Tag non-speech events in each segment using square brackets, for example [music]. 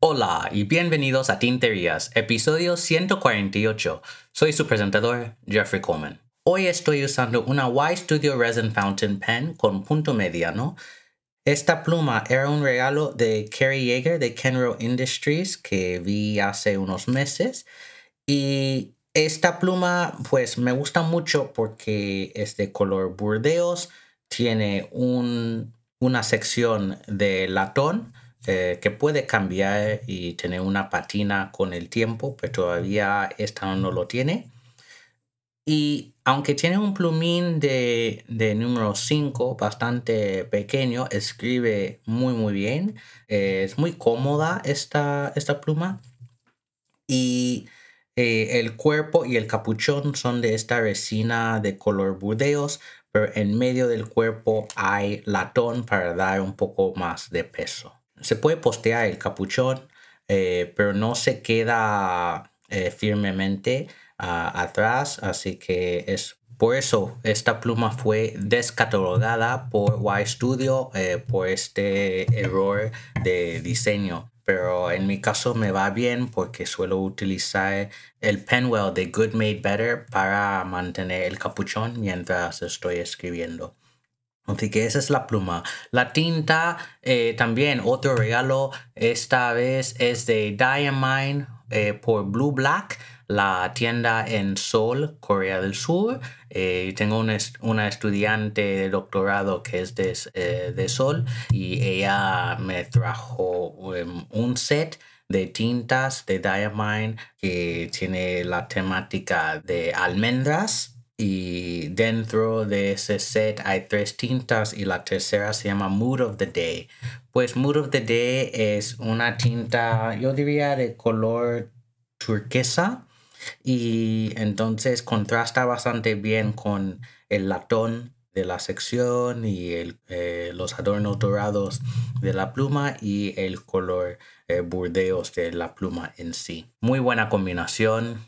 Hola y bienvenidos a Tinterías, episodio 148. Soy su presentador, Jeffrey Coleman. Hoy estoy usando una Y Studio Resin Fountain Pen con punto mediano. Esta pluma era un regalo de Kerry Yeager de Kenro Industries que vi hace unos meses. Y esta pluma pues me gusta mucho porque es de color burdeos, tiene una sección de latón eh, que puede cambiar y tener una patina con el tiempo, pero todavía esta no lo tiene. Y aunque tiene un plumín de, número 5 bastante pequeño, escribe muy muy bien. Eh, es muy cómoda esta, esta pluma. Y eh, el cuerpo y el capuchón son de esta resina de color burdeos, pero en medio del cuerpo hay latón para dar un poco más de peso. Se puede postear el capuchón, eh, pero no se queda firmemente atrás, así que es por eso esta pluma fue descatalogada por Y Studio eh, por este error de diseño. Pero en mi caso me va bien porque suelo utilizar el Penwell de Good Made Better para mantener el capuchón mientras estoy escribiendo. Así que esa es la pluma. La tinta, eh, también otro regalo, esta vez es de Diamine eh, por Blue Black la tienda en Seoul, Corea del Sur. Eh, tengo una, estudiante de doctorado que es de, eh, de Seoul y ella me trajo um, un set de tintas de Diamine que tiene la temática de almendras y dentro de ese set hay tres tintas y la tercera se llama Mood of the Day. Pues Mood of the Day es una tinta, yo diría de color turquesa y entonces contrasta bastante bien con el latón de la sección y eh, los adornos dorados de la pluma y el color eh, burdeos de la pluma en sí. Muy buena combinación.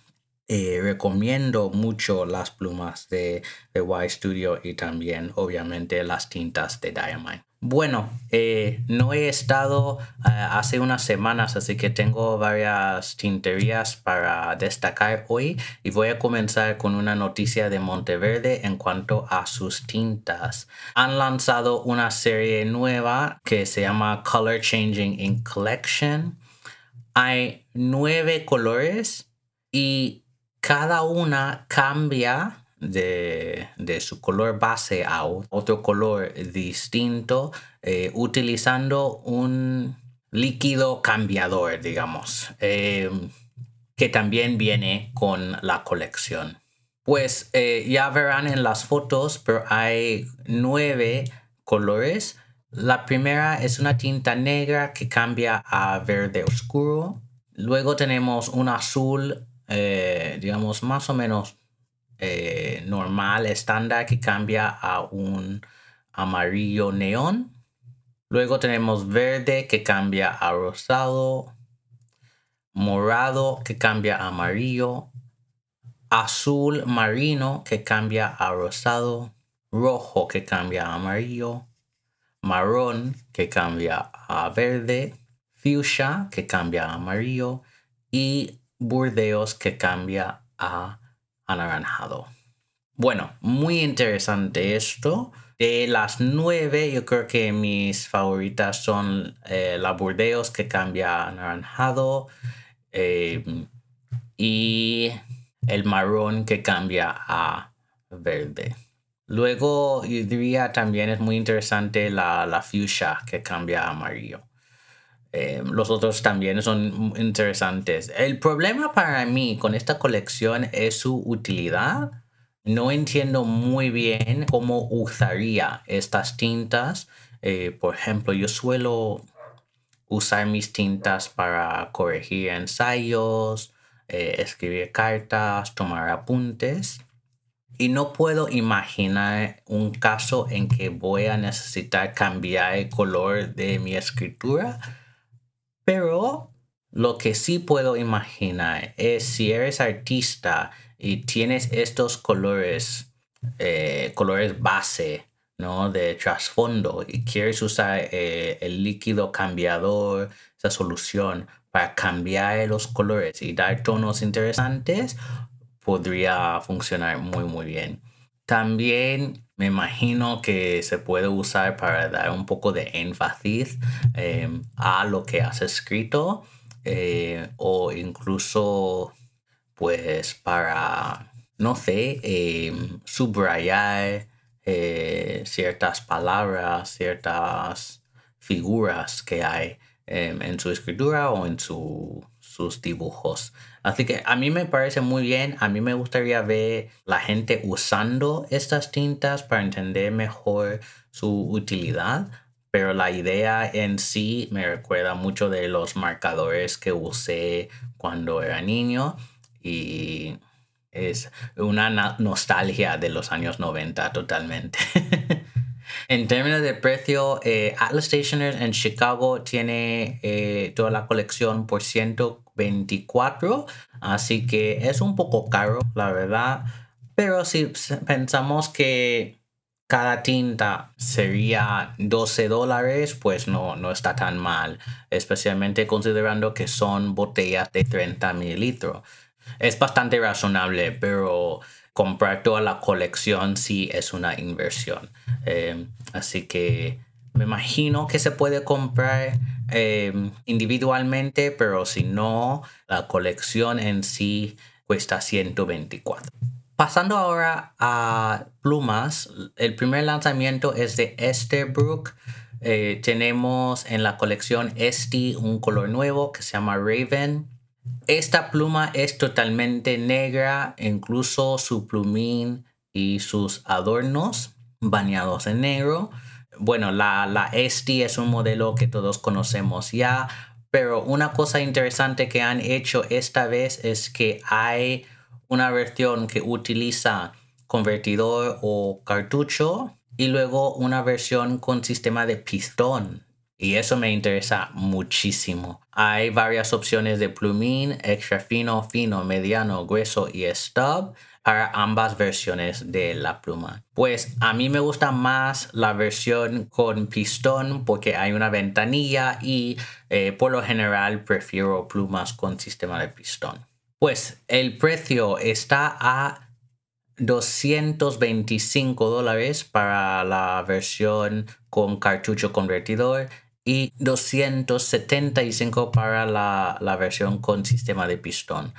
Eh, recomiendo mucho las plumas de, de Y Studio y también obviamente las tintas de Diamine. Bueno, eh, no he estado eh, hace unas semanas, así que tengo varias tinterías para destacar hoy y voy a comenzar con una noticia de Monteverde en cuanto a sus tintas. Han lanzado una serie nueva que se llama Color Changing in Collection. Hay nueve colores y cada una cambia de, su color base a otro color distinto eh, utilizando un líquido cambiador, digamos, em, que también viene con la colección. Pues eh, ya verán en las fotos, pero hay nueve colores. La primera es una tinta negra que cambia a verde oscuro. Luego tenemos un azul, eh, digamos, más o menos eh, normal, estándar, que cambia a un amarillo neón. Luego tenemos verde que cambia a rosado, morado que cambia a amarillo, azul marino que cambia a rosado, rojo que cambia a amarillo, marrón que cambia a verde, fuchsia que cambia a amarillo. Y burdeos que cambia a anaranjado. Bueno, muy interesante esto. De las nueve, yo creo que mis favoritas son eh, la Burdeos que cambia a anaranjado em, y el marrón que cambia a verde. Luego, yo diría también es muy interesante la, la fuchsia que cambia a amarillo. Eh, los otros también son interesantes. El problema para mí con esta colección es su utilidad. No entiendo muy bien cómo usaría estas tintas. Eh, por ejemplo, yo suelo usar mis tintas para corregir ensayos, eh, escribir cartas, tomar apuntes. Y no puedo imaginar un caso en que voy a necesitar cambiar el color de mi escritura pero lo que sí puedo imaginar es si eres artista y tienes estos colores, eh, colores base, ¿no? De trasfondo y quieres usar eh, el líquido cambiador, esa solución para cambiar los colores y dar tonos interesantes, podría funcionar muy, muy bien. También me imagino que se puede usar para dar un poco de énfasis em, a lo que has escrito eh, o incluso pues para, no sé, em, subrayar eh, ciertas palabras, ciertas figuras que hay em, en su escritura o en sus dibujos. Así que a mí me parece muy bien, a mí me gustaría ver la gente usando estas tintas para entender mejor su utilidad, pero la idea en sí me recuerda mucho de los marcadores que usé cuando era niño y es una nostalgia de los años 90 totalmente. [laughs] En términos de precio, eh, Atlas Stationers en Chicago tiene eh, toda la colección por 124, así que es un poco caro, la verdad. Pero si pensamos que cada tinta sería 12 dólares, pues no, no está tan mal, especialmente considerando que son botellas de 30 mililitros. Es bastante razonable, pero comprar toda la colección sí es una inversión. Eh, así que me imagino que se puede comprar eh, individualmente, pero si no, la colección en sí cuesta 124. Pasando ahora a plumas, el primer lanzamiento es de Esterbrook. Eh, tenemos en la colección este un color nuevo que se llama Raven. Esta pluma es totalmente negra, incluso su plumín y sus adornos bañados en negro. Bueno, la, la Esti es un modelo que todos conocemos ya, pero una cosa interesante que han hecho esta vez es que hay una versión que utiliza convertidor o cartucho y luego una versión con sistema de pistón. Y eso me interesa muchísimo. Hay varias opciones de plumín, extra fino, fino, mediano, grueso y stub para ambas versiones de la pluma. Pues a mí me gusta más la versión con pistón porque hay una ventanilla y eh, por lo general prefiero plumas con sistema de pistón. Pues el precio está a 225 dólares para la versión con cartucho convertidor y 275 para la, versión con sistema de pistón.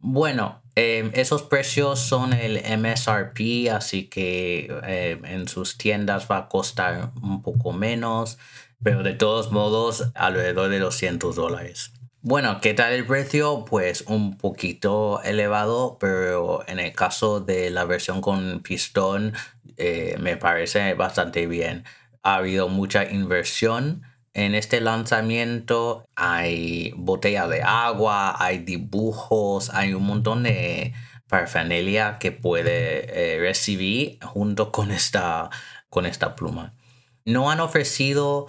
Bueno, em, esos precios son el MSRP, así que em, en sus tiendas va a costar un poco menos, pero de todos modos alrededor de 200 dólares. Bueno, ¿qué tal el precio? Pues un poquito elevado, pero en el caso de la versión con pistón eh, me parece bastante bien. Ha habido mucha inversión en este lanzamiento hay botella de agua, hay dibujos, hay un montón de paraphernalia que puede eh, recibir junto con esta, con esta pluma. No han ofrecido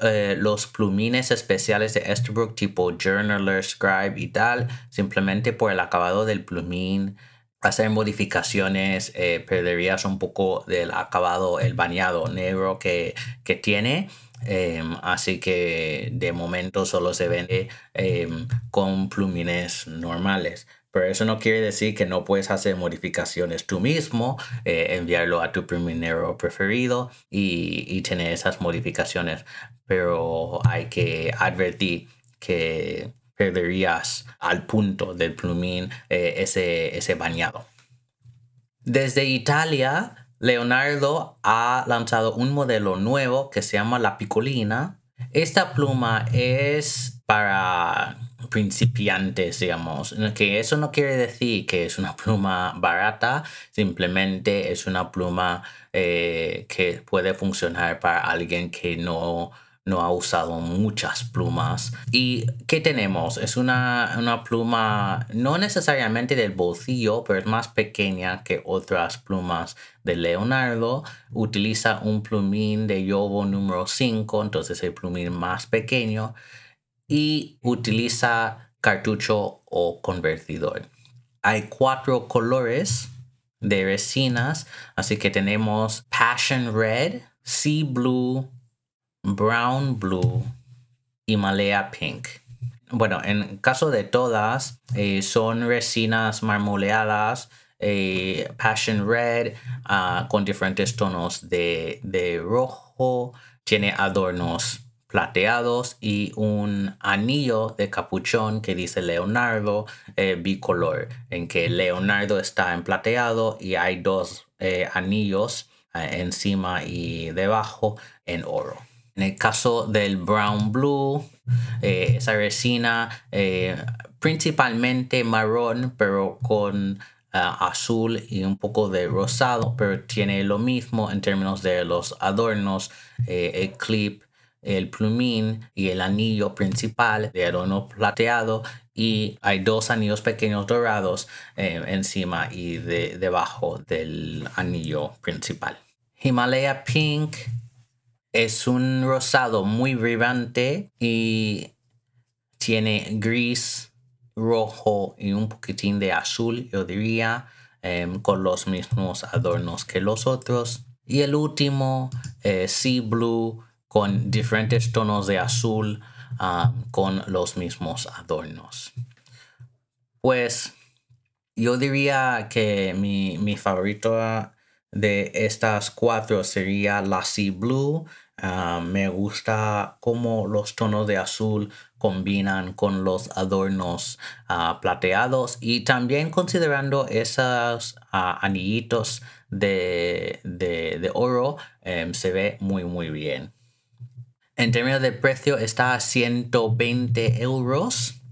eh, los plumines especiales de Esterbrook tipo Journaler, Scribe y tal, simplemente por el acabado del plumín. Hacer modificaciones eh, perderías un poco del acabado, el bañado negro que, que tiene Em, así que de momento solo se vende em, con plumines normales. Pero eso no quiere decir que no puedes hacer modificaciones tú mismo, eh, enviarlo a tu pluminero preferido y, tener esas modificaciones. Pero hay que advertir que perderías al punto del plumín eh, ese, ese bañado. Desde Italia Leonardo ha lanzado un modelo nuevo que se llama la picolina. Esta pluma es para principiantes, digamos, que eso no quiere decir que es una pluma barata, simplemente es una pluma eh, que puede funcionar para alguien que no no ha usado muchas plumas. ¿Y qué tenemos? Es una, una, pluma no necesariamente del bolsillo, pero es más pequeña que otras plumas de Leonardo. Utiliza un plumín de Yobo número 5, entonces el plumín más pequeño. Y utiliza cartucho o convertidor. hay cuatro colores de resinas, así que tenemos Passion Red, Sea Blue, Brown Blue y Malaya Pink. Bueno, en caso de todas, eh, son resinas marmoleadas, eh, Passion Red, ah, con diferentes tonos de, de rojo, tiene adornos plateados y un anillo de capuchón que dice Leonardo eh, bicolor, en que Leonardo está en plateado y hay dos anillos encima y debajo en oro. En el caso del brown blue, esa resina principalmente marrón, pero con azul y un poco de rosado, pero tiene lo mismo en términos de los adornos, el clip el plumín y el anillo principal de adorno plateado y hay dos anillos pequeños dorados eh, encima y debajo del anillo principal. Himalaya Pink es un rosado muy vibrante y tiene gris, rojo y un poquitín de azul, yo diría, em, con los mismos adornos que los otros. Y el último, eh, Sea Blue, con diferentes tonos de azul ah, con los mismos adornos. Pues yo diría que mi, mi favorito de estas cuatro sería la Sea Blue. Ah, me gusta cómo los tonos de azul combinan con los adornos ah, plateados y también considerando esos anillitos de, oro em, se ve muy muy bien. En términos de precio está a 120 euros.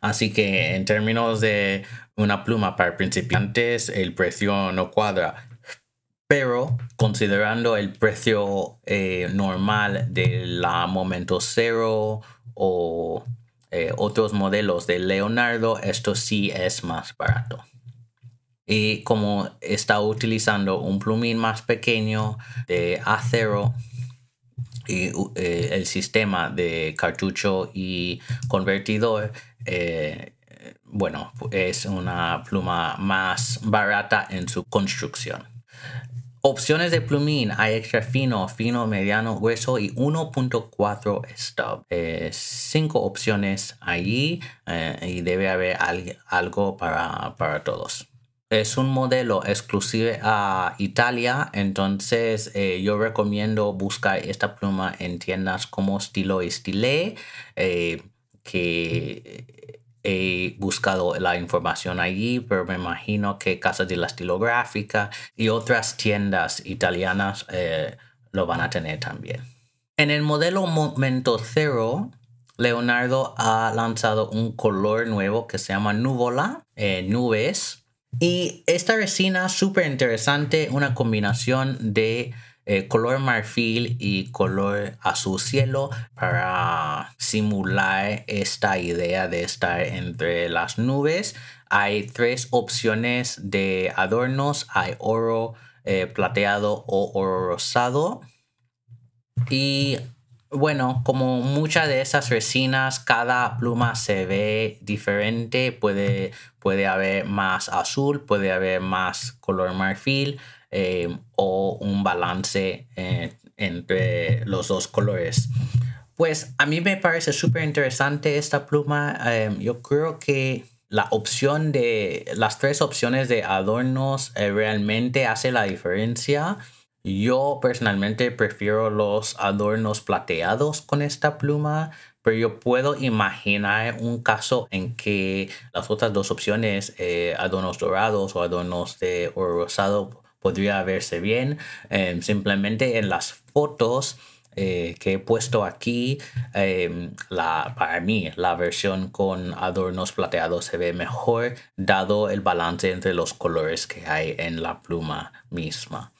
Así que en términos de una pluma para principiantes, el precio no cuadra. Pero considerando el precio eh, normal de la Momento Cero o eh, otros modelos de Leonardo, esto sí es más barato. Y como está utilizando un plumín más pequeño de acero, y eh, el sistema de cartucho y convertidor, bueno, es una pluma más barata en su construcción. Opciones de plumín hay extra fino, fino, mediano, grueso y 1.4 stub. Eh, cinco opciones allí y debe haber algo para, para todos es un modelo exclusivo a Italia, entonces eh, yo recomiendo buscar esta pluma en tiendas como Stilo y Stile, eh, que he buscado la información allí, pero me imagino que Casas de la Estilográfica y otras tiendas italianas eh, lo van a tener también. En el modelo Momento Cero, Leonardo ha lanzado un color nuevo que se llama Nuvola, nubes, y esta resina súper interesante, una combinación de eh, color marfil y color azul cielo para simular esta idea de estar entre las nubes. Hay tres opciones de adornos, hay oro eh, plateado o oro rosado. Y bueno, como muchas de esas resinas, cada pluma se ve diferente. Puede, puede haber más azul, puede haber más color marfil eh, o un balance eh, entre los dos colores. Pues a mí me parece súper interesante esta pluma. Eh, yo creo que la opción de las tres opciones de adornos realmente hace la diferencia. Yo personalmente prefiero los adornos plateados con esta pluma, pero yo puedo imaginar un caso en que las otras dos opciones, eh, adornos dorados o adornos de oro rosado, podría verse bien. Em, simplemente en las fotos eh, que he puesto aquí, em, la, para mí la versión con adornos plateados se ve mejor dado el balance entre los colores que hay en la pluma misma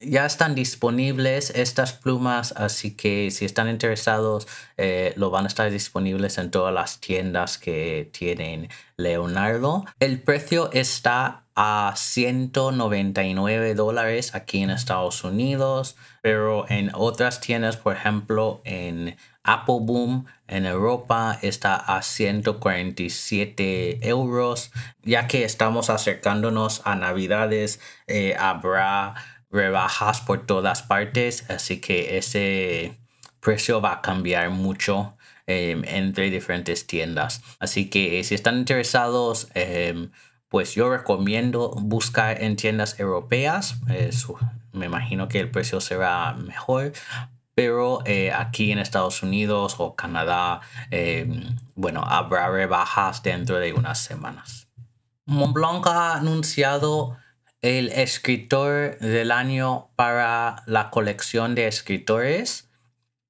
ya están disponibles estas plumas, así que si están interesados, eh, lo van a estar disponibles en todas las tiendas que tienen Leonardo. El precio está a 199 dólares aquí en Estados Unidos, pero en otras tiendas, por ejemplo, en Apple Boom en Europa está a 147 euros, ya que estamos acercándonos a Navidades, eh, habrá rebajas por todas partes, así que ese precio va a cambiar mucho em, entre diferentes tiendas. Así que si están interesados, em, pues yo recomiendo buscar en tiendas europeas. me imagino que el precio será mejor. Pero eh, aquí en Estados Unidos o Canadá, em, bueno, habrá rebajas dentro de unas semanas. Montblanc ha anunciado el escritor del año para la colección de escritores.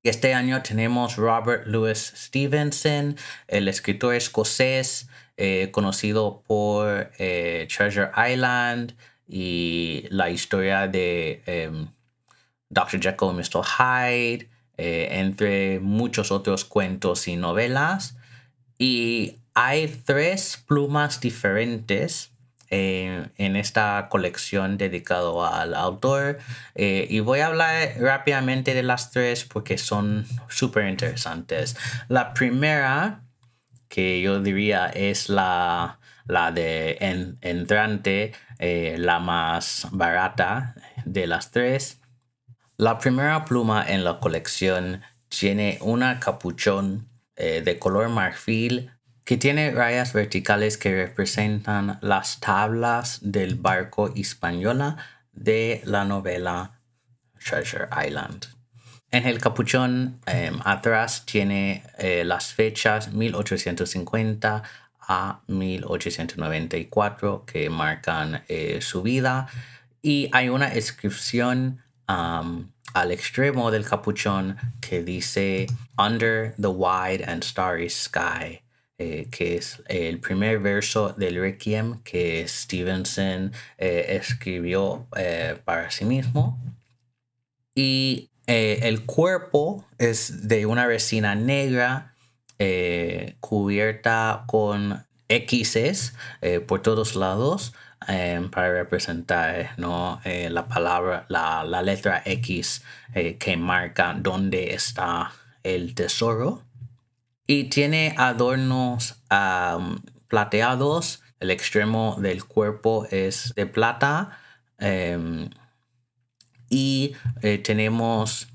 Este año tenemos Robert Louis Stevenson, el escritor escocés eh, conocido por eh, Treasure Island y la historia de em, Dr. Jekyll y Mr. Hyde, eh, entre muchos otros cuentos y novelas. Y hay tres plumas diferentes en esta colección dedicado al autor y voy a hablar rápidamente de las tres porque son súper interesantes. La primera que yo diría es la, la de entrante, eh, la más barata de las tres. La primera pluma en la colección tiene una capuchón eh, de color marfil que tiene rayas verticales que representan las tablas del barco española de la novela Treasure Island. En el capuchón em, atrás tiene eh, las fechas 1850 a 1894 que marcan eh, su vida y hay una inscripción al extremo del capuchón que dice Under the Wide and Starry Sky. Eh, que es el primer verso del Requiem que Stevenson escribió para sí mismo. Y eh, el cuerpo es de una resina negra eh, cubierta con X's eh, por todos lados para representar ¿no? la palabra, la, la letra X que marca dónde está el tesoro. Y tiene adornos plateados. El extremo del cuerpo es de plata. Em, y eh, tenemos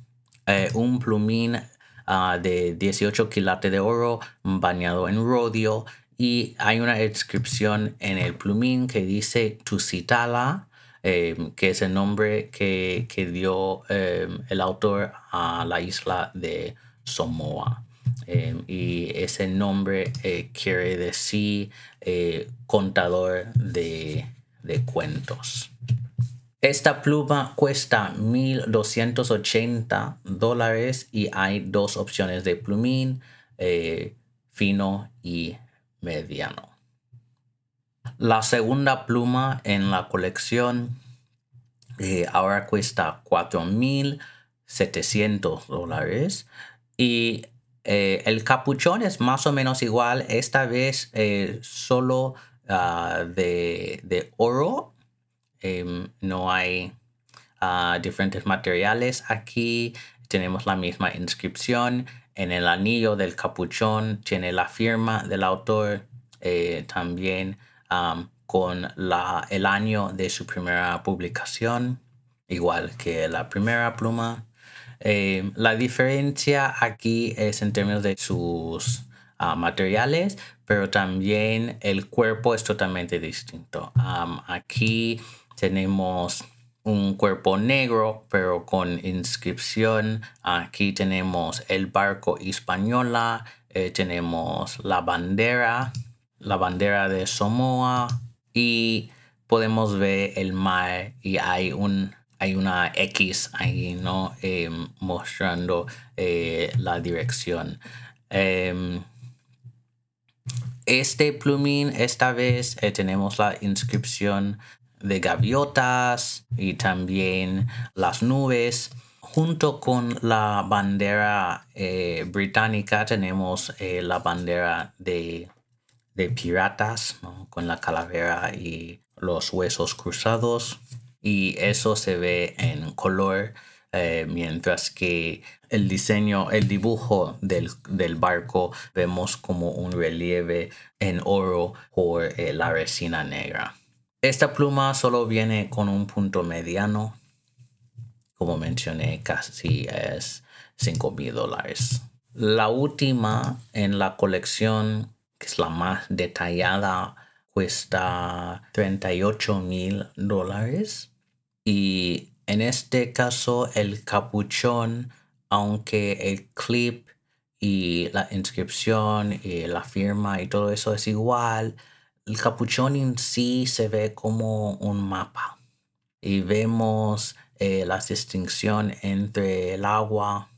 eh, un plumín ah, de 18 quilates de oro bañado en rodio y hay una inscripción en el plumín que dice Tusitala, eh, que es el nombre que, dio el autor a la isla de Samoa. y ese nombre quiere decir contador de cuentos. Esta pluma cuesta 1280 dólares y hay dos opciones de plumín, eh, fino y mediano. La segunda pluma en la colección eh, ahora cuesta 4.700 dólares y eh, el capuchón es más o menos igual, esta vez solo ah, de, de oro Em, no hay ah, diferentes materiales aquí. Tenemos la misma inscripción. En el anillo del capuchón tiene la firma del autor. Eh, también con la, el año de su primera publicación, igual que la primera pluma. Em, la diferencia aquí es en términos de sus ah, materiales, pero también el cuerpo es totalmente distinto. aquí tenemos un cuerpo negro pero con inscripción. Aquí tenemos el barco española, eh, tenemos la bandera, la bandera de Samoa y podemos ver el mar y hay un hay una X ahí, ¿no? Em, mostrando eh, la dirección. Em, este plumín, esta vez eh, tenemos la inscripción de gaviotas y también las nubes. Junto con la bandera eh, británica tenemos eh, la bandera de, piratas con la calavera y los huesos cruzados y eso se ve en color eh, mientras que el diseño, el dibujo del, barco vemos como un relieve en oro por la resina negra. Esta pluma solo viene con un punto mediano. Como mencioné, casi es 5 mil dólares. La última en la colección, que es la más detallada, cuesta 38 mil dólares. Y en este caso, el capuchón, aunque el clip y la inscripción y la firma y todo eso es igual, el capuchón en sí se ve como un mapa. Y vemos eh, la distinción entre el agua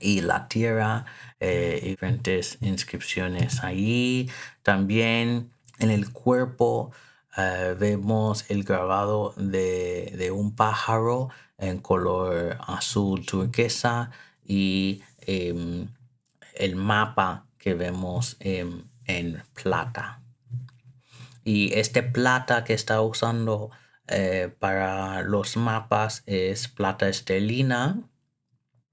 y la tierra, eh, diferentes inscripciones allí. También en el cuerpo eh, vemos el grabado de, un pájaro en color azul turquesa y em, el mapa que vemos en plata. Y este plata que está usando eh, para los mapas es plata estelina.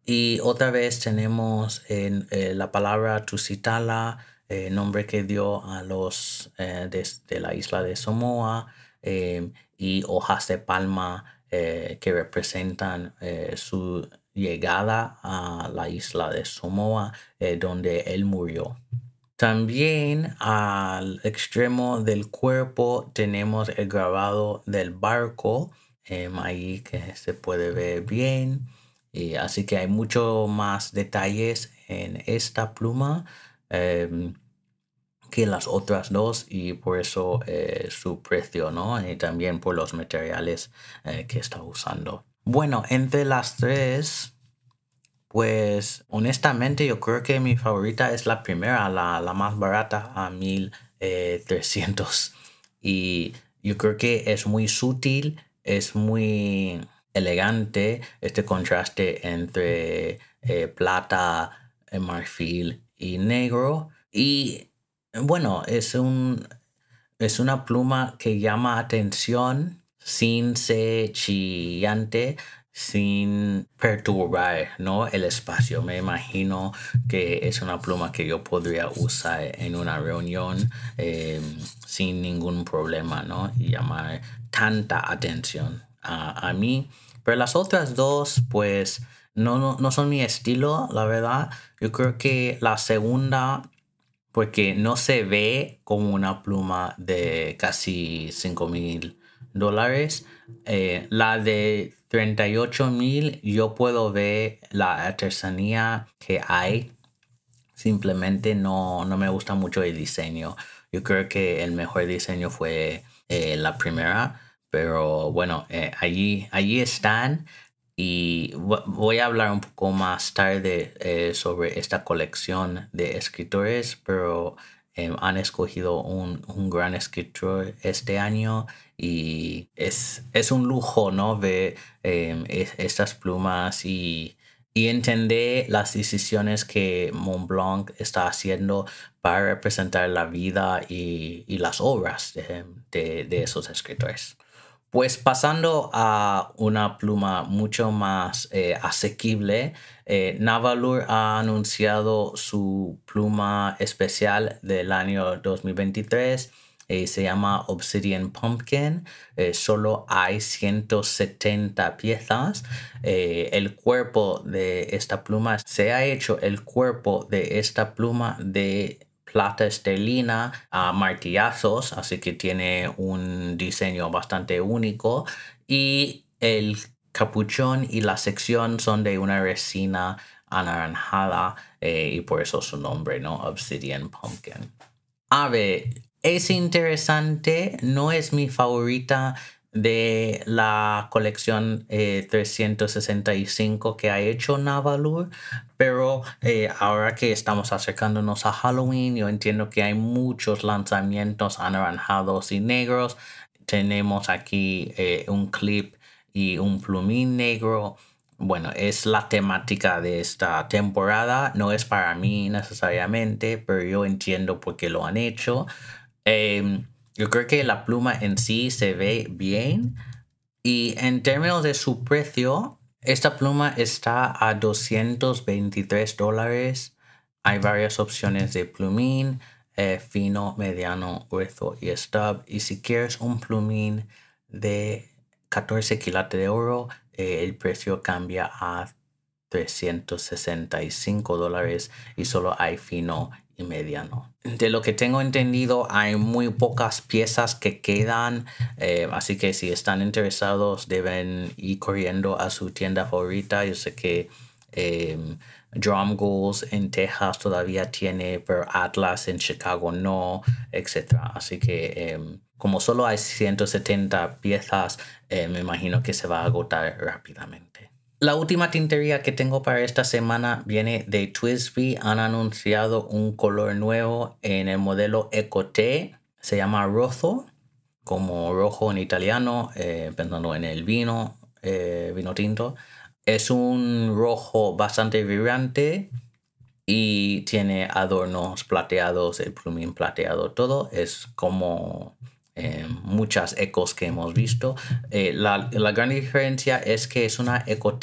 Y otra vez tenemos en, eh, la palabra Tusitala eh, nombre que dio a los eh, de, la isla de Samoa eh, y hojas de palma que representan su llegada a la isla de Samoa donde él murió. También al extremo del cuerpo tenemos el grabado del barco, ahí que se puede ver bien. Y así que hay mucho más detalles en esta pluma. Em, que las otras dos y por eso eh, su precio, ¿no? Y también por los materiales eh, que está usando. Bueno, entre las tres, pues honestamente yo creo que mi favorita es la primera, la, la más barata a 1300. Eh, y yo creo que es muy sutil, es muy elegante este contraste entre plata, marfil y negro. Y bueno, es, un, es una pluma que llama atención sin ser chillante, sin perturbar ¿no? el espacio. Me imagino que es una pluma que yo podría usar en una reunión em, sin ningún problema ¿no? y llamar tanta atención a, a mí. Pero las otras dos, pues no, no, son mi estilo, la verdad. Yo creo que la segunda, porque no se ve como una pluma de casi 5 mil dólares. Eh, la de 38 mil, yo puedo ver la artesanía que hay. Simplemente no, no me gusta mucho el diseño. Yo creo que el mejor diseño fue eh, la primera. Pero bueno, eh, allí, allí están. Y voy a hablar un poco más tarde eh, sobre esta colección de escritores, pero em, han escogido un, un, gran escritor este año y es, es un lujo, ¿no? Ver em, estas plumas y, y entender las decisiones que Montblanc está haciendo para representar la vida y, y las obras de, de esos escritores. Pues pasando a una pluma mucho más eh, asequible, eh, Navalur ha anunciado su pluma especial del año 2023. Eh, se llama Obsidian Pumpkin. solo hay 170 piezas. el cuerpo de esta pluma se ha hecho el cuerpo de esta pluma de plata estelina a martillazos, así que tiene un diseño bastante único. Y el capuchón y la sección son de una resina anaranjada eh, y por eso su nombre, ¿no? Obsidian Pumpkin. A ver, es interesante, no es mi favorita de la colección 365 eh, que ha hecho Navalur, pero eh, ahora que estamos acercándonos a Halloween, yo entiendo que hay muchos lanzamientos anaranjados y negros. Tenemos aquí eh, un clip y un plumín negro. Bueno, es la temática de esta temporada. No es para mí necesariamente, pero yo entiendo por qué lo han hecho. Em, yo creo que la pluma en sí se ve bien. Y en términos de su precio, esta pluma está a 223 dólares. Hay varias opciones de plumín, eh, fino, mediano, grueso y stub. Y si quieres un plumín de 14 quilates de oro, eh, el precio cambia a 365 dólares y solo hay fino y mediano. De lo que tengo entendido, hay muy pocas piezas que quedan, eh, así que si están interesados deben ir corriendo a su tienda favorita. Yo sé que em, Drum Goals en Texas todavía tiene, pero Atlas en Chicago no, etc. Así que em, como solo hay 170 piezas, eh, me imagino que se va a agotar rápidamente. La última tintería que tengo para esta semana viene de Twisby. Han anunciado un color nuevo en el modelo Eco T. Se llama Rojo, como rojo en italiano, eh, pensando en el vino, eh, vino tinto. Es un rojo bastante vibrante y tiene adornos plateados, el plumín plateado, todo. Es como eh, muchas ecos que hemos visto. Eh, la, la, gran diferencia es que es una eco.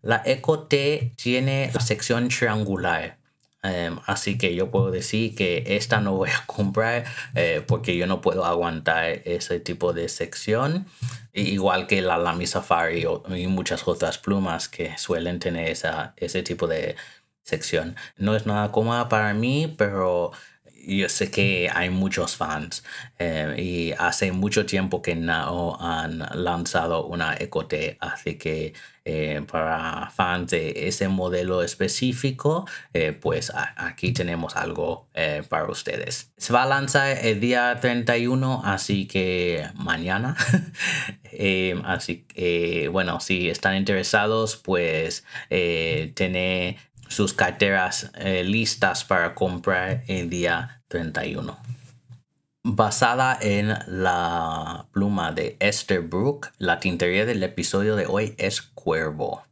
La eco tiene la sección triangular. Um, así que yo puedo decir que esta no voy a [laughs] comprar eh, porque yo no puedo aguantar ese tipo de sección. Igual que la Lamy Safari y muchas otras plumas que suelen tener esa, ese tipo de sección. No es nada cómoda para mí, pero yo sé que hay muchos fans eh, y hace mucho tiempo que no han lanzado una Ecote, así que eh, para fans de ese modelo específico, eh, pues aquí tenemos algo para ustedes. Se va a lanzar el día 31, así que mañana. [laughs] así que, bueno, si están interesados, pues tiene sus carteras eh, listas para comprar el día 31. Basada en la pluma de Esther Brook, la tintería del episodio de hoy es Cuervo.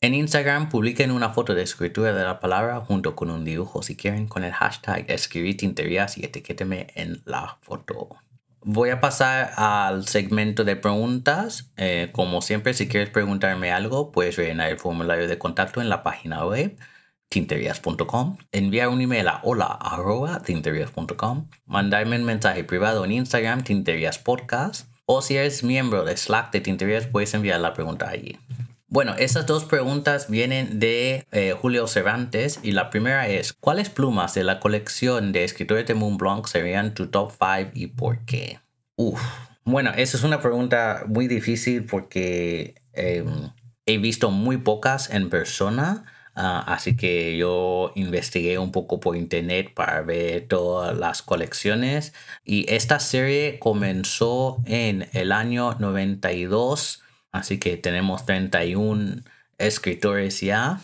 En Instagram publiquen una foto de escritura de la palabra junto con un dibujo si quieren con el hashtag escribir tinterías y etiquéteme en la foto. Voy a pasar al segmento de preguntas. Eh, como siempre, si quieres preguntarme algo, puedes rellenar el formulario de contacto en la página web tinterias.com, enviar un email a hola mandarme un mensaje privado en Instagram Tinterias Podcast o si eres miembro de Slack de Tinterias puedes enviar la pregunta allí. Bueno, esas dos preguntas vienen de eh, Julio Cervantes y la primera es, ¿cuáles plumas de la colección de escritores de Moon Blanc serían tu top 5 y por qué? Uf. Bueno, esa es una pregunta muy difícil porque em, he visto muy pocas en persona. Ah, así que yo investigué un poco por internet para ver todas las colecciones y esta serie comenzó en el año 92 Así que tenemos 31 escritores ya.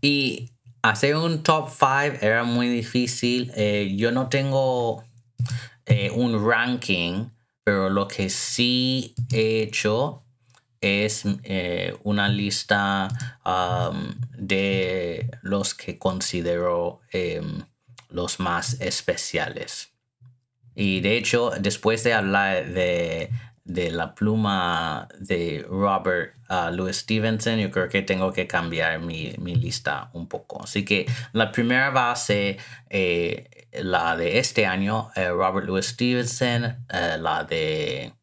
Y hacer un top 5 era muy difícil. Eh, yo no tengo eh, un ranking, pero lo que sí he hecho es eh, una lista um, de los que considero em, los más especiales. Y de hecho, después de hablar de de la pluma de Robert uh, Louis Stevenson, yo creo que tengo que cambiar mi, lista un poco. Así que la primera va a ser eh, la de este año, eh, Robert Louis Stevenson, eh, la de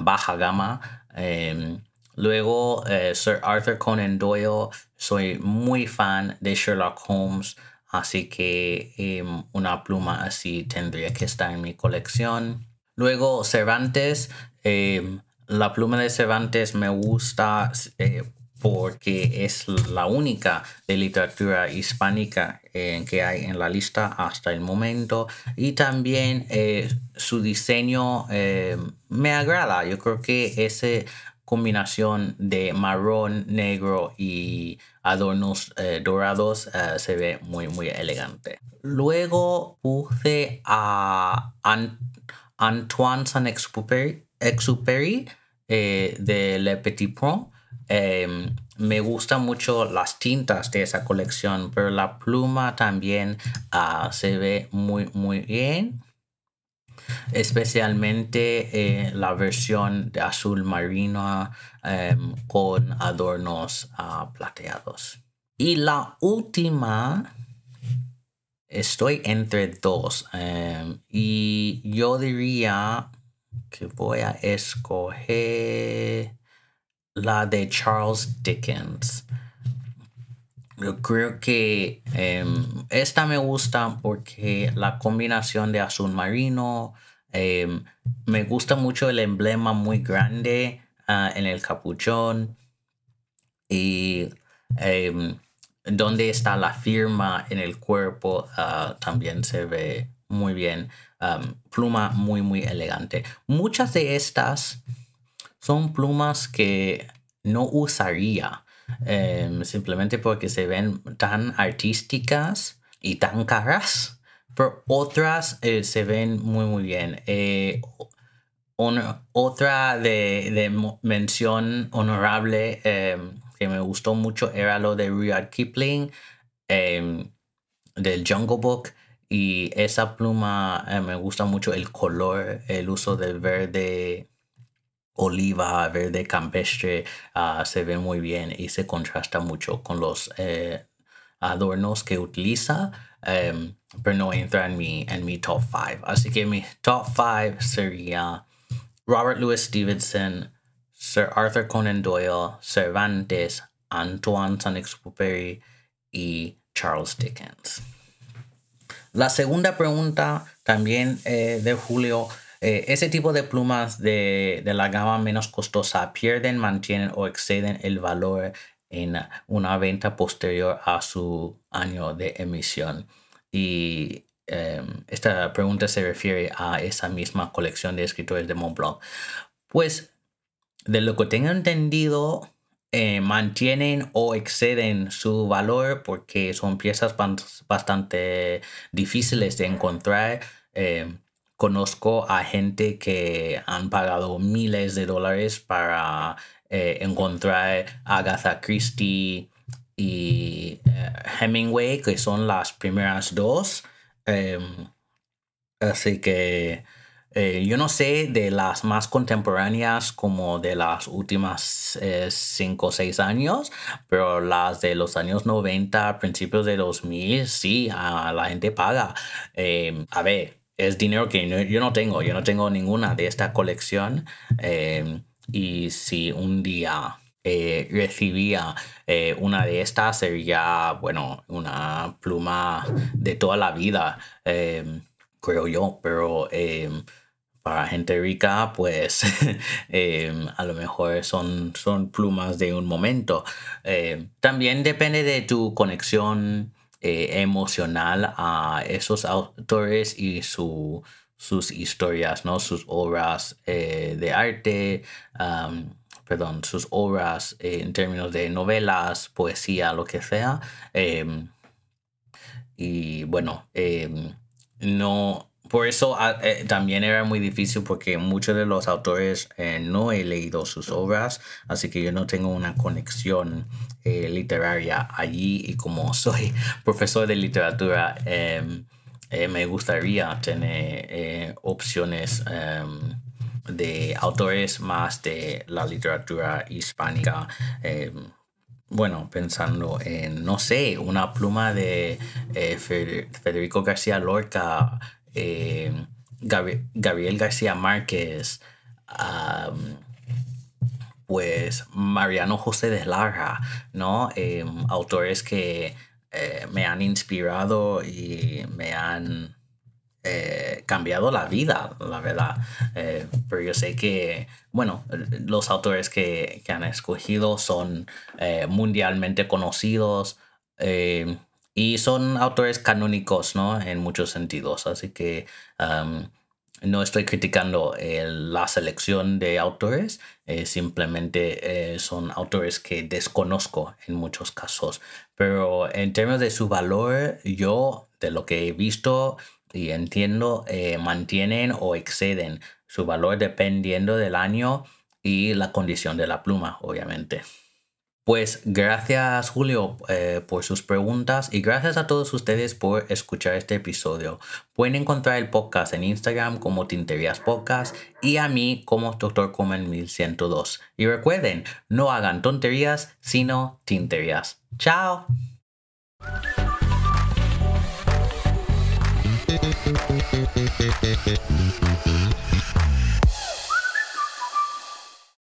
baja gama. Em, luego, Sir Arthur Conan Doyle, soy muy fan de Sherlock Holmes. Así que em, una pluma así tendría que estar en mi colección. Luego Cervantes, Em, la pluma de Cervantes me gusta eh, porque es la única de literatura hispánica eh, que hay en la lista hasta el momento y también eh, su diseño me agrada. Yo creo que esa combinación de marrón, negro y adornos dorados se ve muy muy elegante. Luego puse a Antoine Saint-Exupéry Exupéry eh, de Le Petit Pont. Em, me gustan mucho las tintas de esa colección, pero la pluma también ah, se ve muy, muy bien. especialmente eh, la versión de azul marino em, con adornos ah, plateados. Y la última, estoy entre dos em, y yo diría que voy a escoger la de Charles Dickens. Yo creo que em, esta me gusta porque la combinación de azul marino, em, me gusta mucho el emblema muy grande ah, en el capuchón y em, donde está la firma en el cuerpo ah, también se ve muy bien. Pluma muy, muy elegante. Muchas de estas son plumas que no usaría Em, simplemente porque se ven tan artísticas y tan caras, pero otras eh, se ven muy muy bien. Eh, otra de, mención honorable em, que me gustó mucho era lo de Rudyard Kipling em, del Jungle Book y esa pluma eh, me gusta mucho el color, el uso del verde oliva, verde campestre, ah, se ve muy bien y se contrasta mucho con los eh, adornos que utiliza, em, pero no entra en mi, en mi top 5. Así que mi top 5 sería Robert Louis Stevenson, Sir Arthur Conan Doyle, Cervantes, Antoine Saint-Exupéry y Charles Dickens. La segunda pregunta también eh, de Julio eh, ese tipo de plumas de, la gama menos costosa pierden, mantienen o exceden el valor en una venta posterior a su año de emisión. Y em, esta pregunta se refiere a esa misma colección de escritores de Montblanc. Pues, de lo que tengo entendido, eh, mantienen o exceden su valor porque son piezas bastante difíciles de encontrar. Em, conozco a gente que han pagado miles de dólares para eh, encontrar Agatha Christie y eh, Hemingway, que son las primeras dos. Em, así que eh, yo no sé de las más contemporáneas como de las últimas 5 o 6 años, pero las de los años 90, principios de 2000, sí, a la gente paga. Em, a ver, es dinero que yo no tengo, yo no tengo ninguna de esta colección. Eh, y si un día eh, recibía eh, una de estas, sería, bueno, una pluma de toda la vida, creo yo, pero para gente rica, pues [laughs] a lo mejor son, son plumas de un momento. también depende de tu conexión eh, emocional a esos autores y su, sus historias, ¿no? sus obras eh, de arte, perdón, sus obras eh, en términos de novelas, poesía, lo que sea. Em, y bueno, em, no, por eso ah, eh, también era muy difícil porque muchos de los autores eh, no he leído sus obras, así que yo no tengo una conexión eh, literaria allí y como [laughs] soy profesor de literatura, em, me gustaría tener opciones em, de autores más de la literatura hispánica em, bueno, pensando en, no sé, una pluma de Federico García Lorca eh, Gabriel García Márquez, pues Mariano José de Lara, ¿no? Em, autores que eh, me han inspirado y me han eh, cambiado la vida, la verdad. pero yo sé que, bueno, los autores que, que han escogido son mundialmente conocidos. Y son autores canónicos, ¿no? En muchos sentidos. Así que no estoy criticando eh, la selección de autores, eh, simplemente eh, son autores que desconozco en muchos casos. Pero en términos de su valor, yo, de lo que he visto y entiendo, mantienen o exceden su valor dependiendo del año y la condición de la pluma, obviamente. Pues gracias Julio eh, por sus preguntas y gracias a todos ustedes por escuchar este episodio. Pueden encontrar el podcast en Instagram como Tinterías Podcast y a mí como Dr. Comen 1102. Y recuerden, no hagan tonterías, sino tinterías. ¡Chao!